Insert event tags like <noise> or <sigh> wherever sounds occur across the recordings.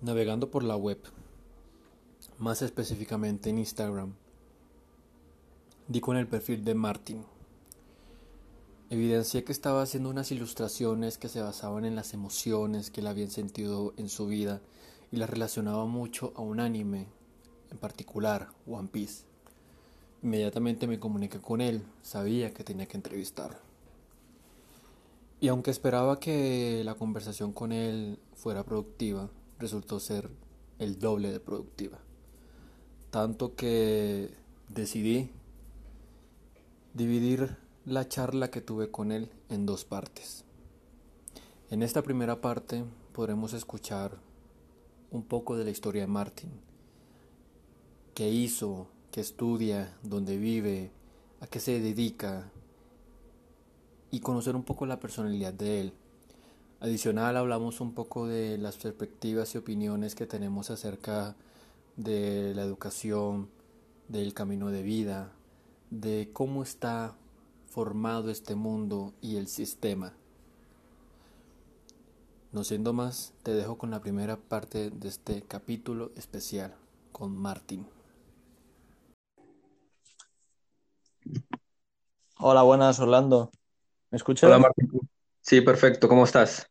Navegando por la web, más específicamente en Instagram, di con el perfil de Martin. Evidencié que estaba haciendo unas ilustraciones que se basaban en las emociones que él había sentido en su vida y las relacionaba mucho a un anime, en particular One Piece. Inmediatamente me comuniqué con él, sabía que tenía que entrevistarlo. Y aunque esperaba que la conversación con él fuera productiva, resultó ser el doble de productiva. Tanto que decidí dividir la charla que tuve con él en dos partes. En esta primera parte podremos escuchar un poco de la historia de Martin, qué hizo, qué estudia, dónde vive, a qué se dedica y conocer un poco la personalidad de él. Adicional hablamos un poco de las perspectivas y opiniones que tenemos acerca de la educación, del camino de vida, de cómo está formado este mundo y el sistema. No siendo más, te dejo con la primera parte de este capítulo especial con Martín. Hola, buenas, Orlando. ¿Me escuchas? Hola Martín. Sí, perfecto. ¿Cómo estás?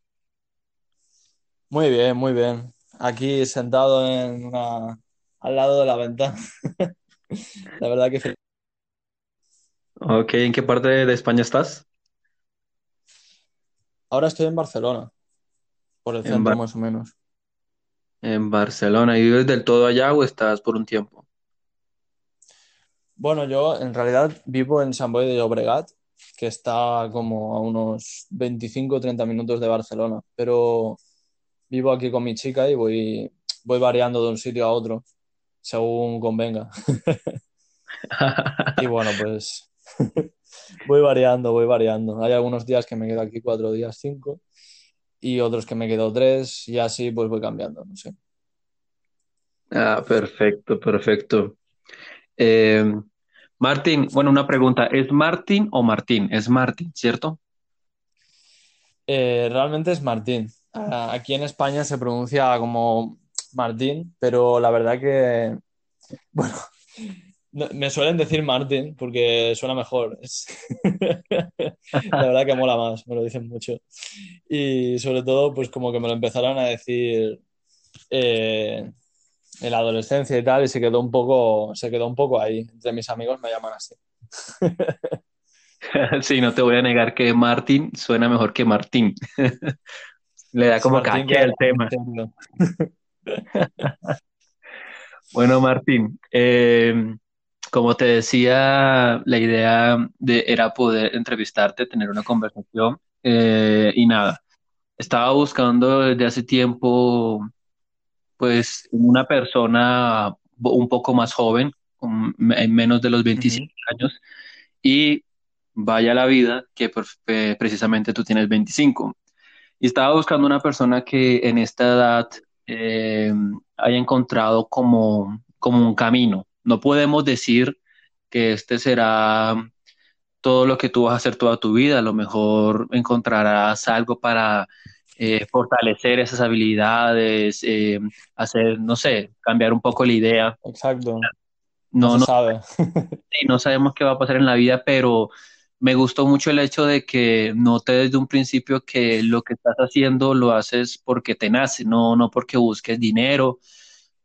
Muy bien, muy bien. Aquí sentado en una... al lado de la ventana. <laughs> La verdad que Ok, ¿en qué parte de España estás? ahora estoy en Barcelona, por el En centro Bar- más o menos. en Barcelona. ¿Y vives del todo allá o estás por un tiempo? Bueno, yo en realidad vivo en Sant Boi de Llobregat, que está como a unos 25 o 30 minutos de Barcelona, pero vivo aquí con mi chica y voy, voy variando de un sitio a otro, según convenga. <laughs> Y bueno, pues <laughs> voy variando, voy variando. Hay algunos días que me quedo aquí cuatro días, cinco, y otros que me quedo tres, y así pues voy cambiando, no sé. Ah, perfecto, perfecto. Eh, Martín, bueno, una pregunta. ¿Es Martín o Martín? Es Martín, ¿cierto? Eh, realmente es Martín. Ah, Aquí en España se pronuncia como Martín, pero la verdad que, bueno, no- me suelen decir Martín porque suena mejor. <laughs> La verdad que mola más, me lo dicen mucho. Y sobre todo, pues como que me lo empezaron a decir eh, en la adolescencia y tal, y se quedó un poco, se quedó un poco ahí. Entre mis amigos me llaman así. <laughs> Sí, no te voy a negar que Martín suena mejor que Martín. <laughs> Le da como Martín al tema. <laughs> Bueno, Martín, eh, como te decía, la idea de, era poder entrevistarte, tener una conversación eh, y nada, estaba buscando desde hace tiempo, pues, una persona un poco más joven, con- en menos de los 25 Ujú. años, y vaya la vida que eh, precisamente tú tienes 25. Y estaba buscando una persona que en esta edad eh, haya encontrado como, como un camino. No podemos decir que este será todo lo que tú vas a hacer toda tu vida. A lo mejor encontrarás algo para eh, fortalecer esas habilidades, eh, hacer, no sé, cambiar un poco la idea. Exacto, no No, sabe. <laughs> y no sabemos qué va a pasar en la vida, pero me gustó mucho el hecho de que noté desde un principio que lo que estás haciendo lo haces porque te nace, no, no porque busques dinero,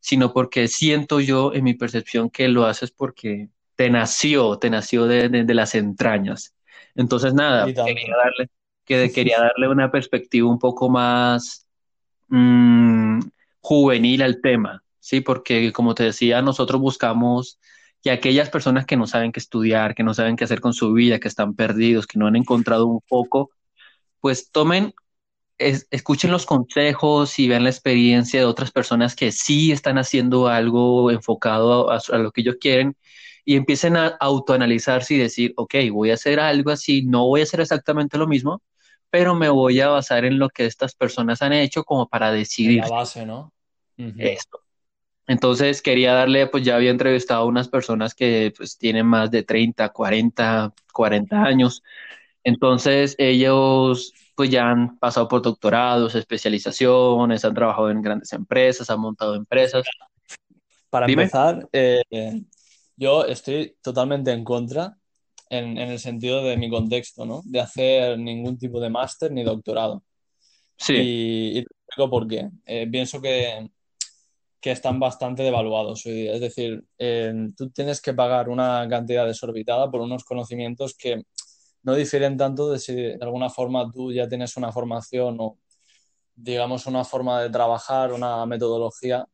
sino porque siento yo en mi percepción que lo haces porque te nació, te nació de, de- de las entrañas. Entonces, nada, quería darle, que, quería darle una perspectiva un poco más mm, juvenil al tema, ¿sí? Porque como te decía, nosotros buscamos que aquellas personas que no saben qué estudiar, que no saben qué hacer con su vida, que están perdidos, que no han encontrado un foco, pues tomen, es- escuchen los consejos y vean la experiencia de otras personas que sí están haciendo algo enfocado a, a lo que ellos quieren y empiecen a autoanalizarse y decir, ok, voy a hacer algo así, no voy a hacer exactamente lo mismo, pero me voy a basar en lo que estas personas han hecho como para decidir la base, ¿no? Esto. Entonces quería darle, pues ya había entrevistado a unas personas que pues tienen más de 30, 40, 40 años. Entonces ellos pues ya han pasado por doctorados, especializaciones, han trabajado en grandes empresas, han montado empresas. Para Dime. empezar, eh, yo estoy totalmente en contra en, en el sentido de mi contexto, ¿no? De hacer ningún tipo de máster ni doctorado. Sí, Y, y te explico por qué. Eh, pienso que, que están bastante devaluados hoy día. Es decir, eh, tú tienes que pagar una cantidad desorbitada por unos conocimientos que no difieren tanto de si de alguna forma tú ya tienes una formación o, digamos, una forma de trabajar, una metodología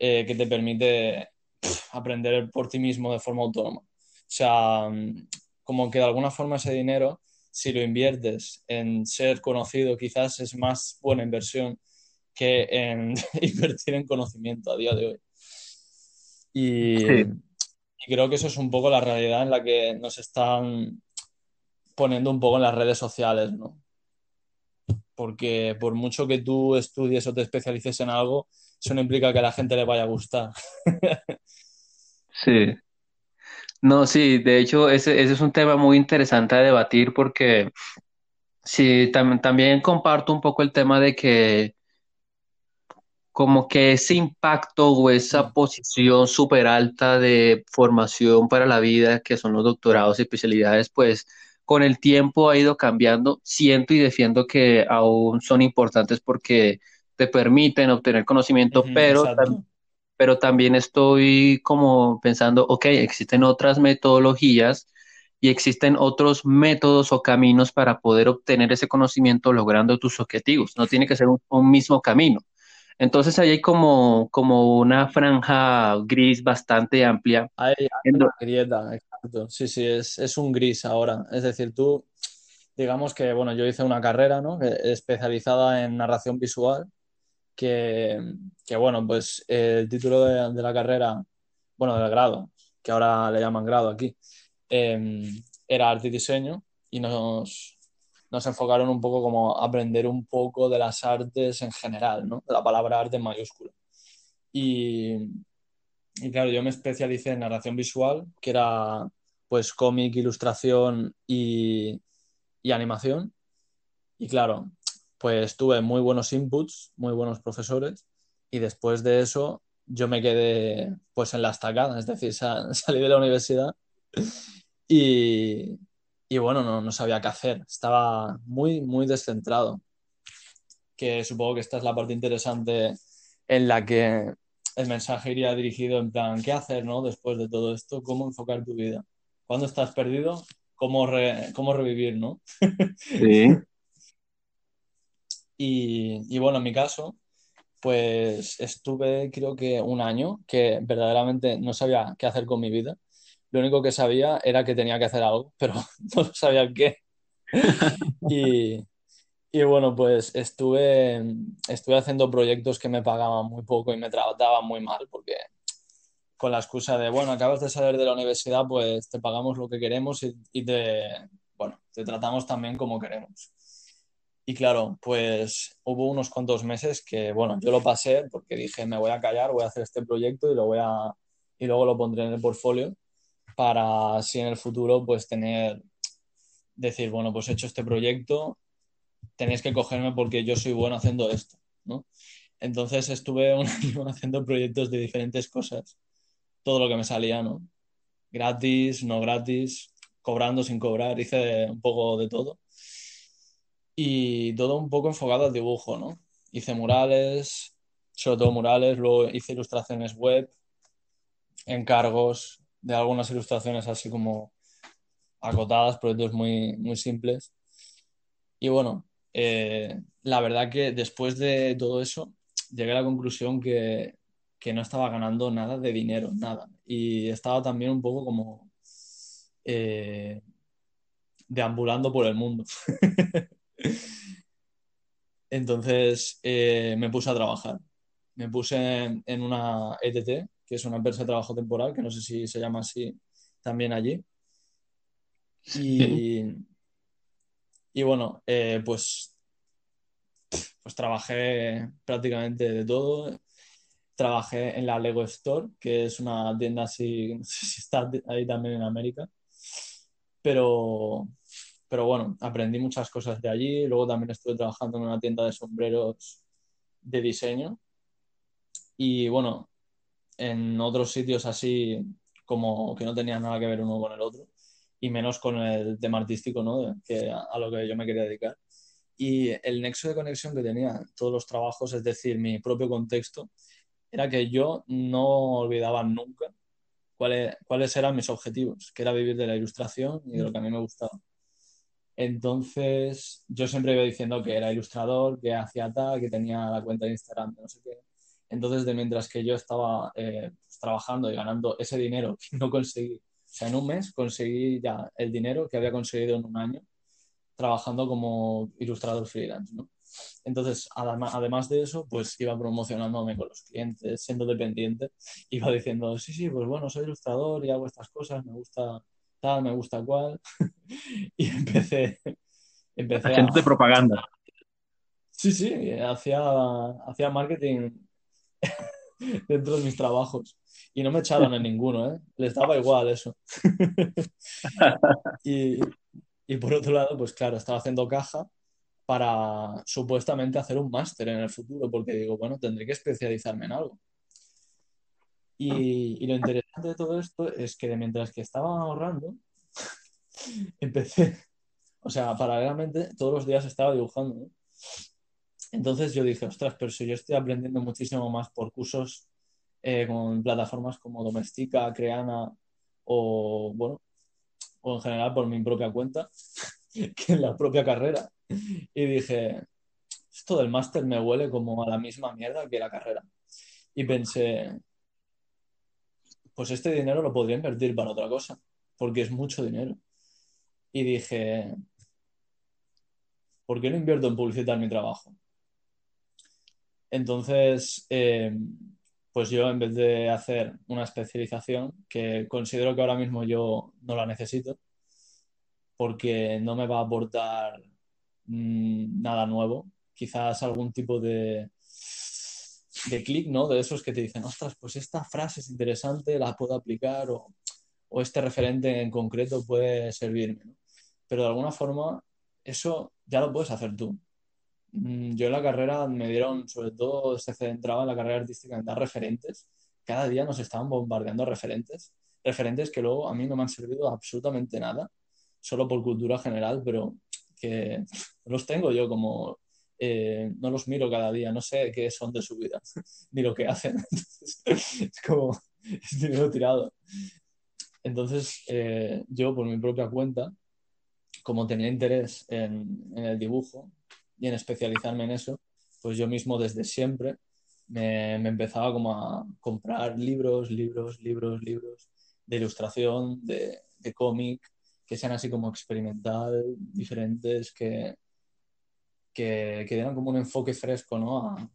eh, que te permite pff, aprender por ti mismo de forma autónoma. O sea, como que de alguna forma ese dinero, si lo inviertes en ser conocido, quizás es más buena inversión que en <laughs> invertir en conocimiento a día de hoy. Y, sí, y creo que eso es un poco la realidad en la que nos están poniendo un poco en las redes sociales, ¿no? Porque por mucho que tú estudies o te especialices en algo, eso no implica que a la gente le vaya a gustar. <laughs> sí. No, sí, de hecho, ese, ese es un tema muy interesante a debatir porque sí, tam- también comparto un poco el tema de que como que ese impacto o esa posición súper alta de formación para la vida, que son los doctorados y especialidades, pues con el tiempo ha ido cambiando. Siento y defiendo que aún son importantes porque te permiten obtener conocimiento, pero, tam-. Pero también estoy como pensando, ok, existen otras metodologías y existen otros métodos o caminos para poder obtener ese conocimiento logrando tus objetivos. No tiene que ser un un mismo camino. Entonces ahí hay como, como una franja gris bastante amplia. Hay, hay una grieta, exacto. Sí, sí, es, es un gris ahora. Es decir, tú, digamos que, bueno, yo hice una carrera, ¿no? Especializada en narración visual, que, que bueno, pues el título de, la carrera, bueno, del grado, que ahora le llaman grado aquí, eh, era arte y diseño y nos, nos enfocaron un poco como aprender un poco de las artes en general, ¿no? La palabra arte en mayúscula. Y, y claro, yo me especialicé en narración visual, que era pues cómic, ilustración y, y animación. Y claro, pues tuve muy buenos inputs, muy buenos profesores, y después de eso yo me quedé pues en la estacada, es decir, sa- <laughs> salí de la universidad y, y bueno, no, no sabía qué hacer, estaba muy, muy descentrado, que supongo que esta es la parte interesante en la que el mensaje iría dirigido en plan, ¿qué hacer, no? Después de todo esto, ¿cómo enfocar tu vida? Cuando estás perdido, ¿cómo, cómo revivir, no? <laughs> Sí, Y, y bueno, en mi caso, pues estuve creo que un año que verdaderamente no sabía qué hacer con mi vida. Lo único que sabía era que tenía que hacer algo, pero <laughs> no sabía el qué. <laughs> Y, y bueno, pues estuve, estuve haciendo proyectos que me pagaban muy poco y me trataban muy mal, porque con la excusa de, bueno, acabas de salir de la universidad, pues te pagamos lo que queremos y, y te, bueno, te tratamos también como queremos. Y claro, pues hubo unos cuantos meses que, bueno, yo lo pasé porque dije, me voy a callar, voy a hacer este proyecto y lo voy a, y luego lo pondré en el portfolio para así en el futuro, pues tener, decir, bueno, pues he hecho este proyecto, tenéis que cogerme porque yo soy bueno haciendo esto, ¿no? Entonces estuve un <laughs> haciendo proyectos de diferentes cosas, todo lo que me salía, ¿no? Gratis, no gratis, cobrando, sin cobrar, hice un poco de todo y todo un poco enfocado al dibujo, ¿no? Hice murales, sobre todo murales, luego hice ilustraciones web, encargos de algunas ilustraciones así como acotadas, proyectos muy, muy simples. Y bueno, eh, la verdad que después de todo eso llegué a la conclusión que, que no estaba ganando nada de dinero, nada. Y estaba también un poco como eh, deambulando por el mundo. <laughs> Entonces eh, me puse a trabajar. Me puse en, en una ETT, que es una empresa de trabajo temporal, que no sé si se llama así también allí. Y, y bueno, eh, pues, pues trabajé prácticamente de todo. Trabajé en la Lego Store, que es una tienda así, <laughs> no sé si está ahí también en América, pero pero bueno, aprendí muchas cosas de allí. Luego también estuve trabajando en una tienda de sombreros de diseño. Y bueno, en otros sitios así como que no tenían nada que ver uno con el otro y menos con el tema artístico, ¿no? Que a, lo que yo me quería dedicar. Y el nexo de conexión que tenía todos los trabajos, es decir, mi propio contexto, era que yo no olvidaba nunca cuáles, cuáles eran mis objetivos, que era vivir de la ilustración y de lo que a mí me gustaba. Entonces, yo siempre iba diciendo que era ilustrador, que hacía tal, que tenía la cuenta de Instagram, no sé qué. Entonces, de mientras que yo estaba eh, pues, trabajando y ganando ese dinero <laughs> que no conseguí, o sea, en un mes conseguí ya el dinero que había conseguido en un año trabajando como ilustrador freelance, ¿no? Entonces, además de eso, pues iba promocionándome con los clientes, siendo dependiente, <laughs> iba diciendo, sí, sí, pues bueno, soy ilustrador y hago estas cosas, me gusta tal, me gusta cual. <laughs> y empecé, empecé de propaganda. Sí, sí, hacía, hacía marketing <laughs> dentro de mis trabajos. Y no me echaban en ninguno, ¿eh? Les daba igual eso. <laughs> y, y por otro lado, pues claro, estaba haciendo caja para supuestamente hacer un máster en el futuro, porque digo, bueno, tendré que especializarme en algo. Y, lo interesante de todo esto es que mientras que estaba ahorrando, <laughs> empecé, o sea, paralelamente todos los días estaba dibujando. Entonces yo dije, ostras, pero si yo estoy aprendiendo muchísimo más por cursos eh, con plataformas como Domestika, Creana o, bueno, o en general por mi propia cuenta, <laughs> que en la propia carrera. Y dije, esto del máster me huele como a la misma mierda que la carrera. Y pensé, pues este dinero lo podría invertir para otra cosa, porque es mucho dinero. Y dije, ¿por qué no invierto en publicitar mi trabajo? Entonces, eh, pues yo en vez de hacer una especialización, que considero que ahora mismo yo no la necesito, porque no me va a aportar mm, nada nuevo, quizás algún tipo de, de clic, ¿no? De esos que te dicen, ostras, pues esta frase es interesante, la puedo aplicar o, o este referente en concreto puede servirme, ¿no? Pero de alguna forma eso ya lo puedes hacer tú. Mm, yo en la carrera me dieron, sobre todo se centraba en la carrera artística en dar referentes. Cada día nos estaban bombardeando referentes, referentes que luego a mí no me han servido absolutamente nada, solo por cultura general, pero que los tengo yo como eh, no los miro cada día, no sé qué son de su vida, <laughs> ni lo que hacen. <laughs> es como, es dinero tirado. Entonces, eh, yo por mi propia cuenta, como tenía interés en, el dibujo y en especializarme en eso, pues yo mismo desde siempre me, empezaba como a comprar libros, libros, libros, libros de ilustración, de, de cómic, que sean así como experimental, diferentes, que, que, que dieran como un enfoque fresco ¿no? a,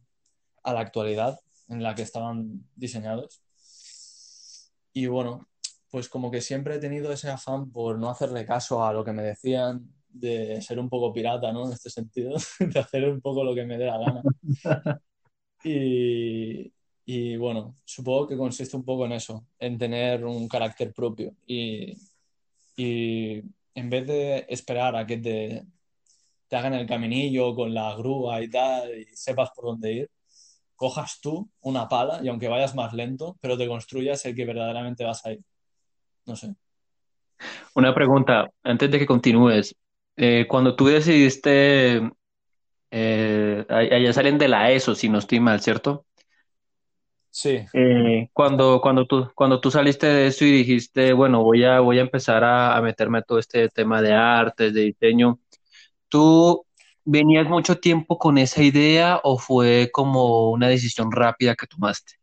a, la actualidad en la que estaban diseñados. Y bueno, pues como que siempre he tenido ese afán por no hacerle caso a lo que me decían, de ser un poco pirata, ¿no? En este sentido, <laughs> de hacer un poco lo que me dé la gana. <laughs> Y, y bueno, supongo que consiste un poco en eso, en tener un carácter propio y, y en vez de esperar a que te, te hagan el caminillo con la grúa y tal, y sepas por dónde ir, cojas tú una pala y aunque vayas más lento, pero te construyas el que verdaderamente vas a ir. No sé. Una pregunta, antes de que continúes. Eh, cuando tú decidiste, eh, allá salen de la ESO, si no estoy mal, ¿cierto? Sí. Eh, cuando, cuando, tú, cuando tú saliste de eso y dijiste, bueno, voy a, voy a empezar a, a meterme a todo este tema de artes, de diseño, ¿Tú venías mucho tiempo con esa idea o fue como una decisión rápida que tomaste?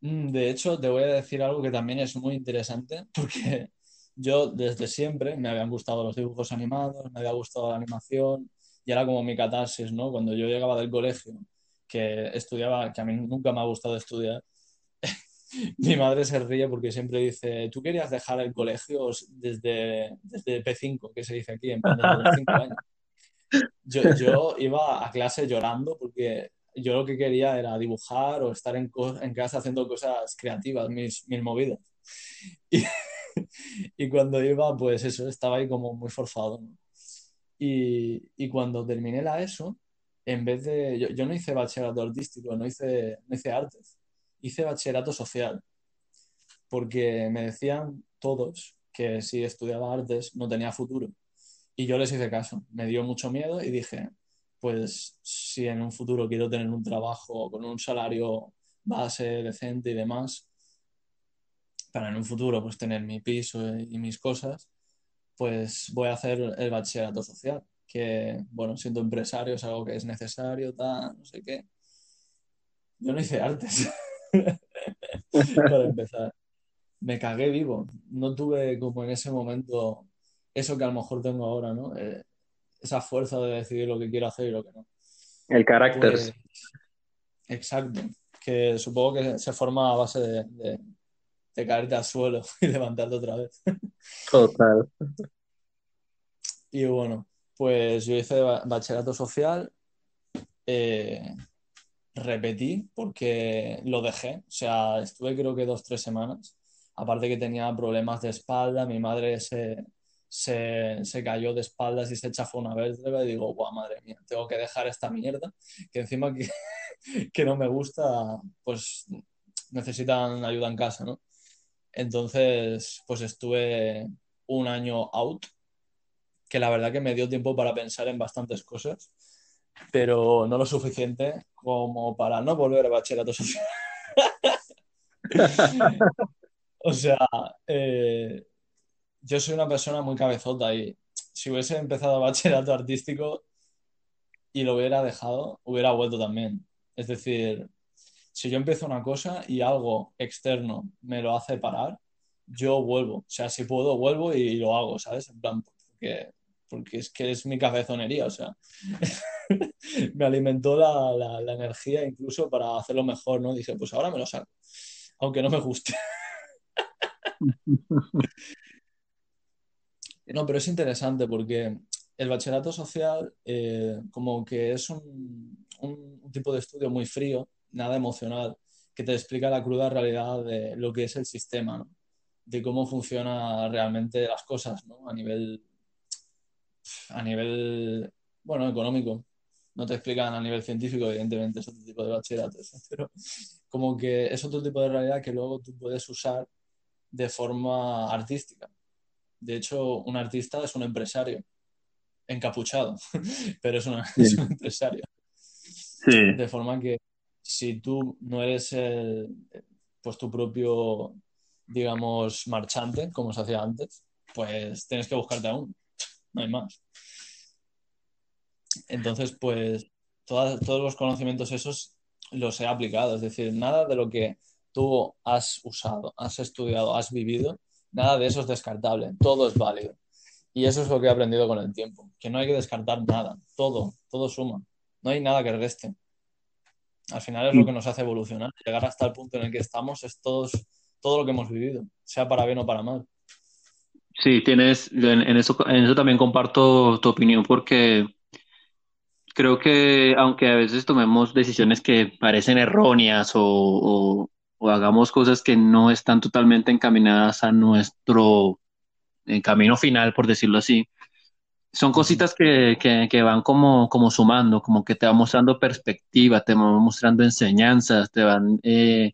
Mm, de hecho, te voy a decir algo que también es muy interesante, <laughs> porque yo desde siempre me habían gustado los dibujos animados, me había gustado la animación, y era como mi catarsis, ¿no? Cuando yo llegaba del colegio, que estudiaba, que a mí nunca me ha gustado estudiar, <laughs> mi madre se ríe porque siempre dice, tú querías dejar el colegio desde, desde P5, que se dice aquí, en de 5 años. Yo, yo, iba a clase llorando porque yo lo que quería era dibujar o estar en, en casa haciendo cosas creativas, mis, mis movidas. Y, <laughs> y cuando iba, pues eso, estaba ahí como muy forzado. ¿no? Y, y, cuando terminé la ESO, en vez de, yo, yo, no hice bachillerato artístico, no hice, no hice artes, hice bachillerato social, porque me decían todos que si estudiaba artes no tenía futuro. Y yo les hice caso, me dio mucho miedo y dije, pues si en un futuro quiero tener un trabajo con un salario base decente y demás, para en un futuro pues tener mi piso y mis cosas, pues voy a hacer el bachillerato social, que bueno, siendo empresario es algo que es necesario, tal, no sé qué. Yo no hice artes, <laughs> <laughs> para empezar. Me cagué vivo. No tuve como en ese momento eso que a lo mejor tengo ahora, ¿no? Eh, esa fuerza de decidir lo que quiero hacer y lo que no. El carácter. Pues, exacto. Que supongo que se forma a base de, de, de caerte al suelo <laughs> y levantarte otra vez. Total. Y bueno, pues yo hice bachillerato social, eh, repetí porque lo dejé, o sea, estuve creo que dos, tres semanas, aparte que tenía problemas de espalda, mi madre se, se, se, cayó de espaldas y se chafó una vértebra y digo, guau, madre mía, tengo que dejar esta mierda, que encima que, <laughs> que no me gusta, pues necesitan ayuda en casa, ¿no? Entonces, pues estuve un año out, que la verdad que me dio tiempo para pensar en bastantes cosas, pero no lo suficiente como para no volver a bachillerato social. <laughs> o sea, eh, yo soy una persona muy cabezota y si hubiese empezado bachillerato artístico y lo hubiera dejado, hubiera vuelto también. Es decir, si yo empiezo una cosa y algo externo me lo hace parar, yo vuelvo. O sea, si puedo, vuelvo y lo hago, ¿sabes? En plan, porque, porque es que es mi cabezonería, o sea, <laughs> <laughs> me alimentó la, la, energía incluso para hacerlo mejor, ¿no? Dije, pues ahora me lo saco, aunque no me guste. <laughs> no, pero es interesante porque el bachillerato social eh, como que es un, un, tipo de estudio muy frío nada emocional, que te explica la cruda realidad de lo que es el sistema, ¿no? de cómo funciona realmente las cosas ¿no? a nivel a nivel bueno económico no te explican a nivel científico evidentemente es otro tipo de bachilleratos pero como que es otro tipo de realidad que luego tú puedes usar de forma artística de hecho un artista es un empresario encapuchado <laughs> pero es, una, sí. es un empresario sí. de forma que si tú no eres el, pues tu propio, digamos, marchante, como se hacía antes, pues tienes que buscarte aún, no hay más. Entonces, pues todos los conocimientos esos los he aplicado, es decir, nada de lo que tú has usado, has estudiado, has vivido, nada de eso es descartable, todo es válido. Y eso es lo que he aprendido con el tiempo, que no hay que descartar nada, todo, todo suma, no hay nada que reste. Al final es lo que nos hace evolucionar. Llegar hasta el punto en el que estamos es todos, todo lo que hemos vivido, sea para bien o para mal. Sí, tienes, en, en, eso, en eso también comparto tu opinión porque creo que aunque a veces tomemos decisiones que parecen erróneas o, o, o hagamos cosas que no están totalmente encaminadas a nuestro eh, camino final, por decirlo así, son cositas que, que, que, van como, como sumando, como que te van mostrando perspectiva, te van mostrando enseñanzas, te van eh,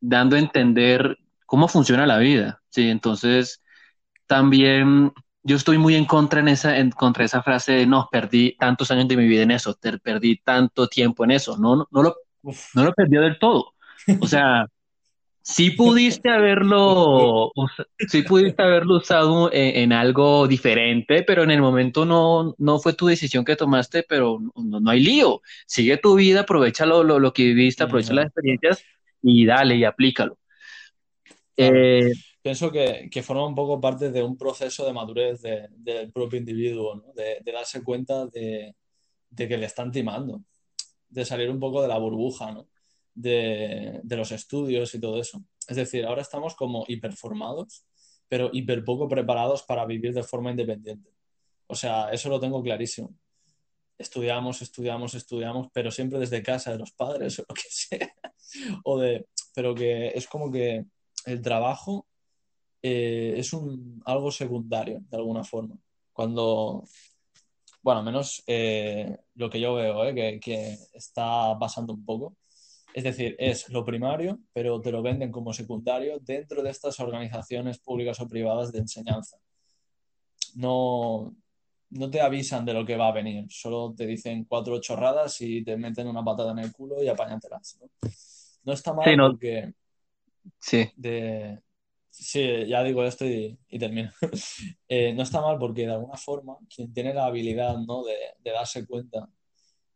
dando a entender cómo funciona la vida, ¿sí? Entonces, también yo estoy muy en contra, en esa, en contra de esa frase de, no, perdí tantos años de mi vida en eso, te, perdí tanto tiempo en eso, no, no, no, lo, no lo perdió del todo. O sea, <laughs> sí pudiste haberlo, sí pudiste haberlo usado en, en, algo diferente, pero en el momento no, no fue tu decisión que tomaste, pero no, no hay lío. Sigue tu vida, aprovecha lo, lo, lo que viviste, aprovecha uh -huh. las experiencias y dale y aplícalo. Eh, Pienso que, que, forma un poco parte de un proceso de madurez de, del propio individuo, ¿no? de, de, darse cuenta de, que le están timando, de salir un poco de la burbuja, ¿no? de, de, los estudios y todo eso. Es decir, ahora estamos como hiperformados, pero hiper poco preparados para vivir de forma independiente. O sea, eso lo tengo clarísimo. Estudiamos, estudiamos, estudiamos, pero siempre desde casa de los padres <laughs> o lo que sea. O de, pero que es como que el trabajo eh, es un, algo secundario, de alguna forma. Cuando, bueno, menos eh, lo que yo veo, eh, que, que está pasando un poco. Es decir, es lo primario, pero te lo venden como secundario dentro de estas organizaciones públicas o privadas de enseñanza. No, no te avisan de lo que va a venir, solo te dicen cuatro chorradas y te meten una patada en el culo y apáñatelas, ¿no? No está mal Sí, no. porque Sí, de... Sí, ya digo esto y, termino. <laughs> Eh, no está mal porque de alguna forma quien tiene la habilidad, ¿no? de, darse cuenta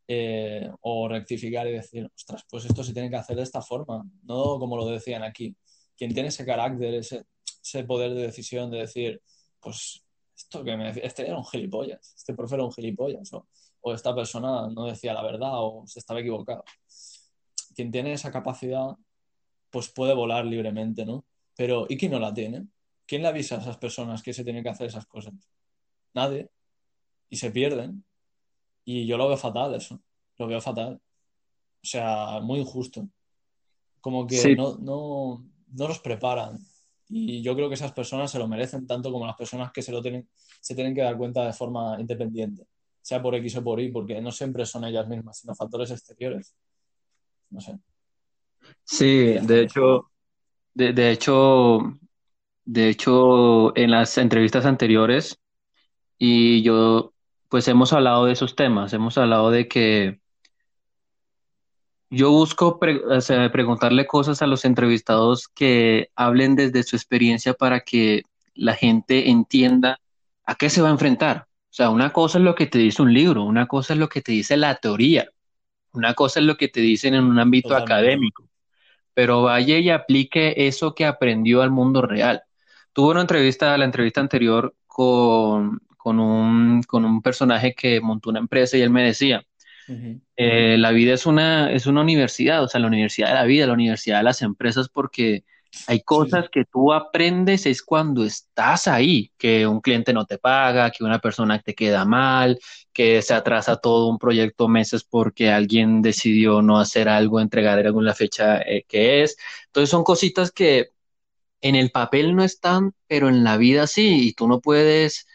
eh, o rectificar y decir, ostras, pues esto se tiene que hacer de esta forma, no como lo decían aquí. Quien tiene ese carácter, ese, poder de decisión de decir, pues esto que me este era un gilipollas, este profe era un gilipollas, o, o esta persona no decía la verdad o se estaba equivocado. Quien tiene esa capacidad, pues puede volar libremente, ¿no? Pero ¿y quién no la tiene? ¿Quién le avisa a esas personas que se tienen que hacer esas cosas? Nadie. Y se pierden. Y yo lo veo fatal eso. Lo veo fatal. O sea, muy injusto. Como que sí, no, no, no los preparan. Y yo creo que esas personas se lo merecen tanto como las personas que se lo tienen, se tienen que dar cuenta de forma independiente, sea por X o por Y, porque no siempre son ellas mismas, sino factores exteriores. No sé. sí, de hecho, de, de hecho, de hecho, en las entrevistas anteriores, y yo, pues hemos hablado de esos temas, hemos hablado de que Yo busco pre- o sea, preguntarle cosas a los entrevistados que hablen desde su experiencia para que la gente entienda a qué se va a enfrentar. O sea, una cosa es lo que te dice un libro, una cosa es lo que te dice la teoría, una cosa es lo que te dicen en un ámbito Totalmente. académico, pero vaya y aplique eso que aprendió al mundo real. Tuve una entrevista, la entrevista anterior con, con un, con un personaje que montó una empresa y él me decía, eh, la vida es una, es una universidad, o sea, la universidad de la vida, la universidad de las empresas, porque hay cosas sí. que tú aprendes es cuando estás ahí, que un cliente no te paga, que una persona te queda mal, que se atrasa todo un proyecto meses porque alguien decidió no hacer algo, entregar en la fecha eh, que es. Entonces son cositas que en el papel no están, pero en la vida sí, y tú no puedes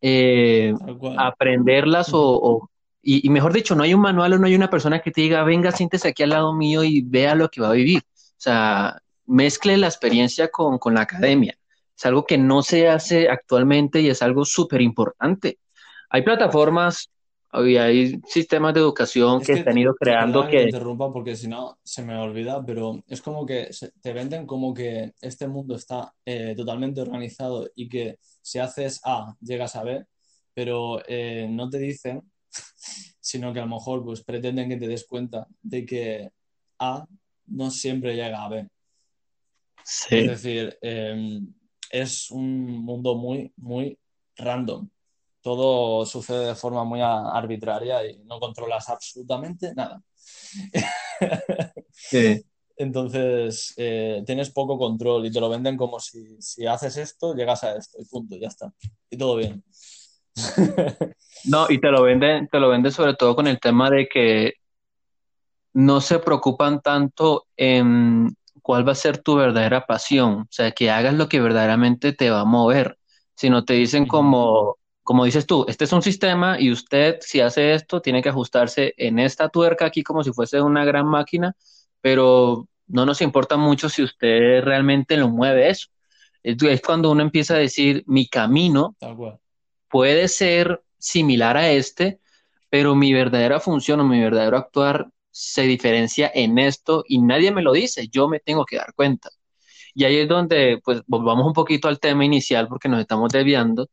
eh, aprenderlas o, o- y, y mejor dicho, no hay un manual o no hay una persona que te diga, venga, siéntese aquí al lado mío y vea lo que va a vivir. O sea, mezcle la experiencia con, con la academia. Es algo que no se hace actualmente y es algo súper importante. Hay plataformas y hay sistemas de educación Es que se que, han ido que creando que que, interrumpa porque si no se me olvida, pero es como que te venden como que este mundo está eh, totalmente organizado y que si haces A, llegas a B, pero eh, no te dicen, <laughs> sino que a lo mejor pues pretenden que te des cuenta de que A no siempre llega a B. Es decir, eh, es un mundo muy, muy random. Todo sucede de forma muy arbitraria y no controlas absolutamente nada. <laughs> sí. Entonces, eh, tienes poco control y te lo venden como si, si haces esto, llegas a esto y punto, ya está. Y todo bien. No, y te lo venden, te lo venden sobre todo con el tema de que no se preocupan tanto en cuál va a ser tu verdadera pasión, o sea, que hagas lo que verdaderamente te va a mover, sino te dicen como, como dices tú, este es un sistema y usted si hace esto tiene que ajustarse en esta tuerca aquí como si fuese una gran máquina, pero no nos importa mucho si usted realmente lo mueve eso. Es es cuando uno empieza a decir, mi camino puede ser similar a este, pero mi verdadera función o mi verdadero actuar se diferencia en esto y nadie me lo dice, yo me tengo que dar cuenta. Y ahí es donde, pues, volvamos un poquito al tema inicial porque nos estamos desviando.